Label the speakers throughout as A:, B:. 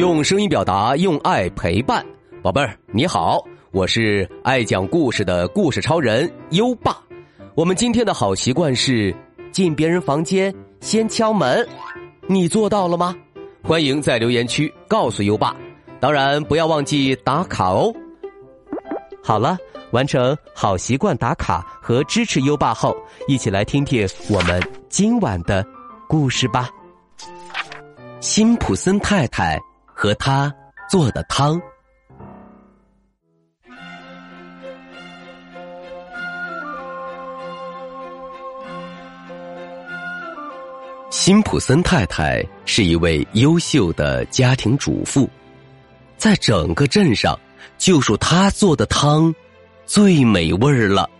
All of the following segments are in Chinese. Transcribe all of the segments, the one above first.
A: 用声音表达，用爱陪伴，宝贝儿你好，我是爱讲故事的故事超人优爸。我们今天的好习惯是进别人房间先敲门，你做到了吗？欢迎在留言区告诉优爸，当然不要忘记打卡哦。好了，完成好习惯打卡和支持优爸后，一起来听听我们今晚的故事吧。辛普森太太和他做的汤。辛普森太太是一位优秀的家庭主妇，在整个镇上，就属她做的汤最美味儿了。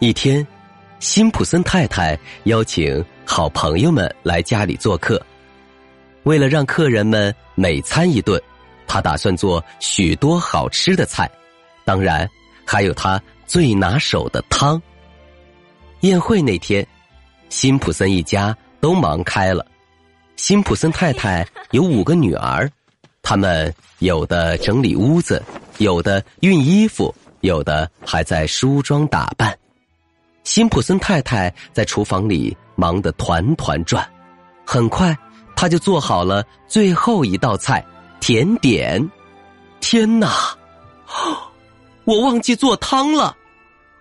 A: 一天，辛普森太太邀请好朋友们来家里做客，为了让客人们美餐一顿，他打算做许多好吃的菜，当然还有他最拿手的汤。宴会那天，辛普森一家。都忙开了。辛普森太太有五个女儿，她们有的整理屋子，有的熨衣服，有的还在梳妆打扮。辛普森太太在厨房里忙得团团转，很快，他就做好了最后一道菜——甜点。天哪！我忘记做汤了！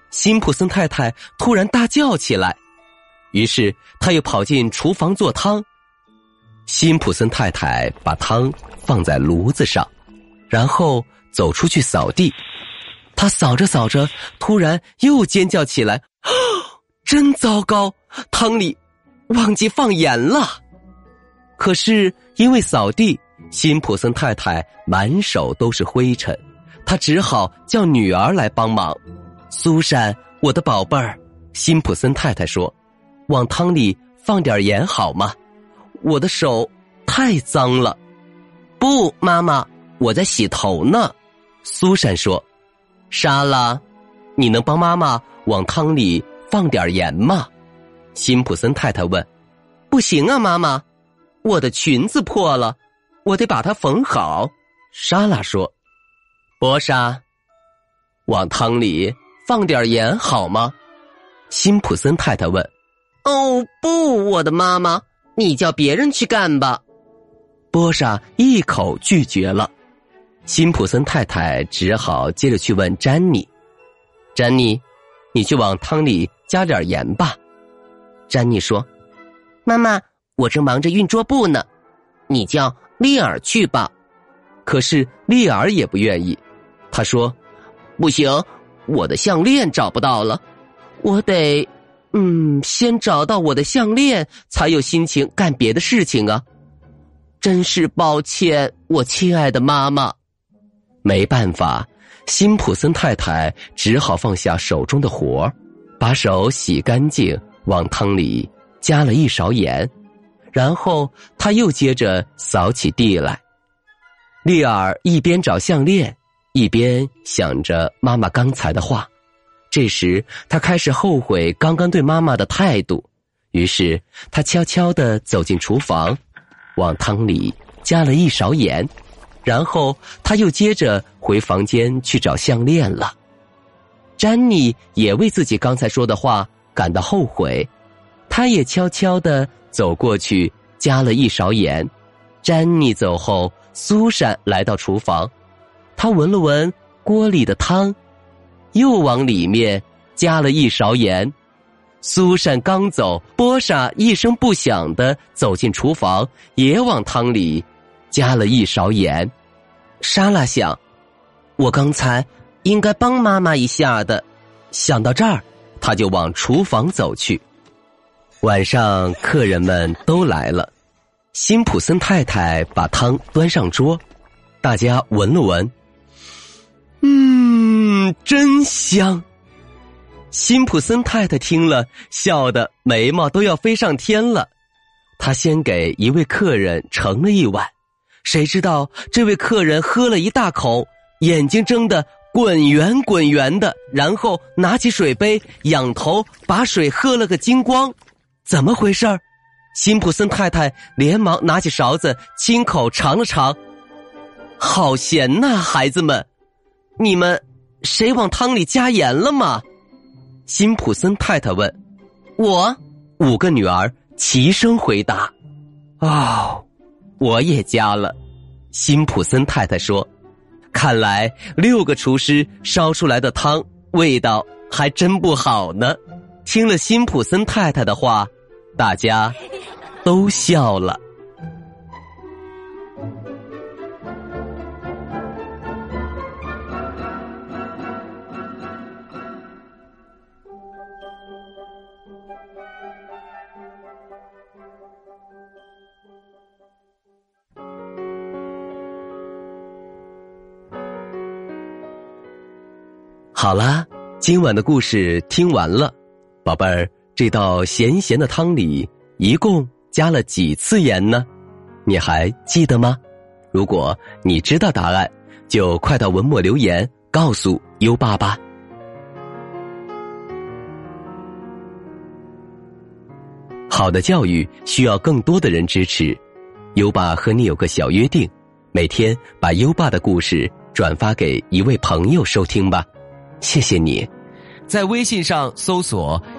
A: 辛普森太太突然大叫起来。于是，他又跑进厨房做汤。辛普森太太把汤放在炉子上，然后走出去扫地。他扫着扫着，突然又尖叫起来：“啊，真糟糕！汤里忘记放盐了。”可是因为扫地，辛普森太太满手都是灰尘，他只好叫女儿来帮忙。苏珊，我的宝贝儿，辛普森太太说。往汤里放点盐好吗？我的手太脏了。不，妈妈，我在洗头呢。苏珊说：“莎拉，你能帮妈妈往汤里放点盐吗？”辛普森太太问。“不行啊，妈妈，我的裙子破了，我得把它缝好。”莎拉说。“波莎，往汤里放点盐好吗？”辛普森太太问。哦不，我的妈妈，你叫别人去干吧。波莎一口拒绝了。辛普森太太只好接着去问詹妮：“詹妮，你去往汤里加点盐吧。”詹妮说：“妈妈，我正忙着熨桌布呢，你叫丽尔去吧。”可是丽尔也不愿意，他说：“不行，我的项链找不到了，我得……”嗯，先找到我的项链，才有心情干别的事情啊！真是抱歉，我亲爱的妈妈。没办法，辛普森太太只好放下手中的活把手洗干净，往汤里加了一勺盐，然后他又接着扫起地来。丽尔一边找项链，一边想着妈妈刚才的话。这时，他开始后悔刚刚对妈妈的态度，于是他悄悄的走进厨房，往汤里加了一勺盐，然后他又接着回房间去找项链了。詹妮也为自己刚才说的话感到后悔，他也悄悄的走过去加了一勺盐。詹妮走后，苏珊来到厨房，她闻了闻锅里的汤。又往里面加了一勺盐，苏珊刚走，波莎一声不响的走进厨房，也往汤里加了一勺盐。莎拉想，我刚才应该帮妈妈一下的。想到这儿，他就往厨房走去。晚上，客人们都来了，辛普森太太把汤端上桌，大家闻了闻，嗯。真香！辛普森太太听了，笑得眉毛都要飞上天了。他先给一位客人盛了一碗，谁知道这位客人喝了一大口，眼睛睁得滚圆滚圆的，然后拿起水杯，仰头把水喝了个精光。怎么回事儿？辛普森太太连忙拿起勺子，亲口尝了尝，好咸呐，孩子们！你们谁往汤里加盐了吗？辛普森太太问。我五个女儿齐声回答。哦，我也加了。辛普森太太说：“看来六个厨师烧出来的汤味道还真不好呢。”听了辛普森太太的话，大家都笑了。好啦，今晚的故事听完了，宝贝儿，这道咸咸的汤里一共加了几次盐呢？你还记得吗？如果你知道答案，就快到文末留言告诉优爸吧。好的教育需要更多的人支持，优爸和你有个小约定，每天把优爸的故事转发给一位朋友收听吧。谢谢你，
B: 在微信上搜索“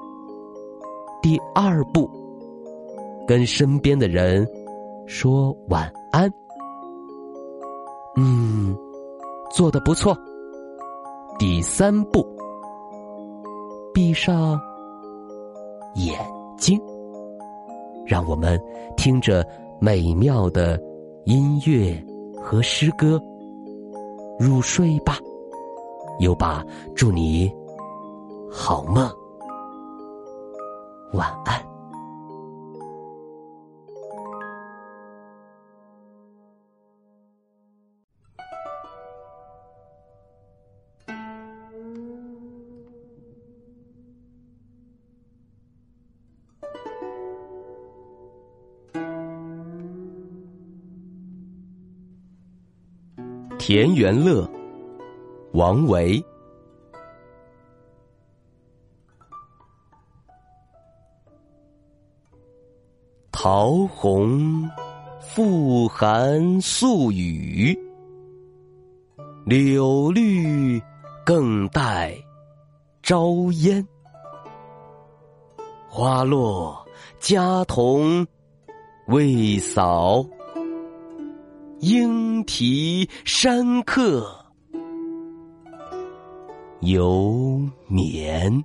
A: 第二步，跟身边的人说晚安。嗯，做的不错。第三步，闭上眼睛，让我们听着美妙的音乐和诗歌入睡吧。优爸，祝你好梦，晚安。田园乐。王维，桃红复含宿雨，柳绿更带朝烟。花落家童未扫，莺啼山客。犹眠。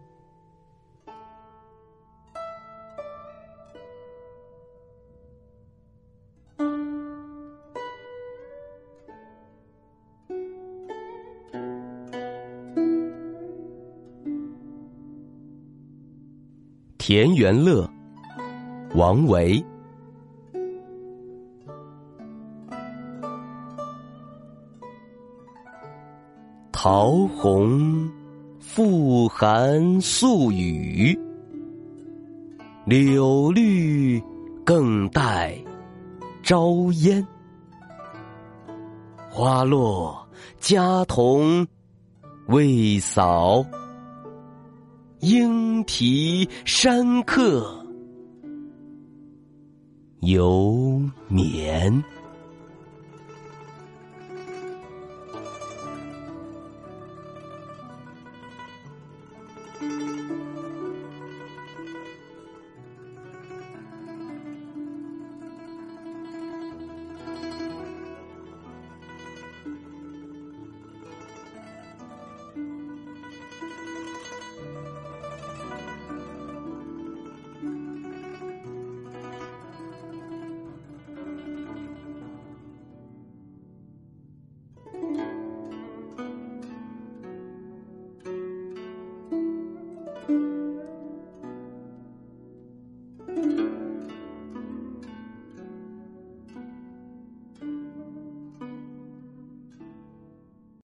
A: 田园乐，王维。桃红复含宿雨，柳绿更带朝烟。花落家童未扫，莺啼山客犹眠。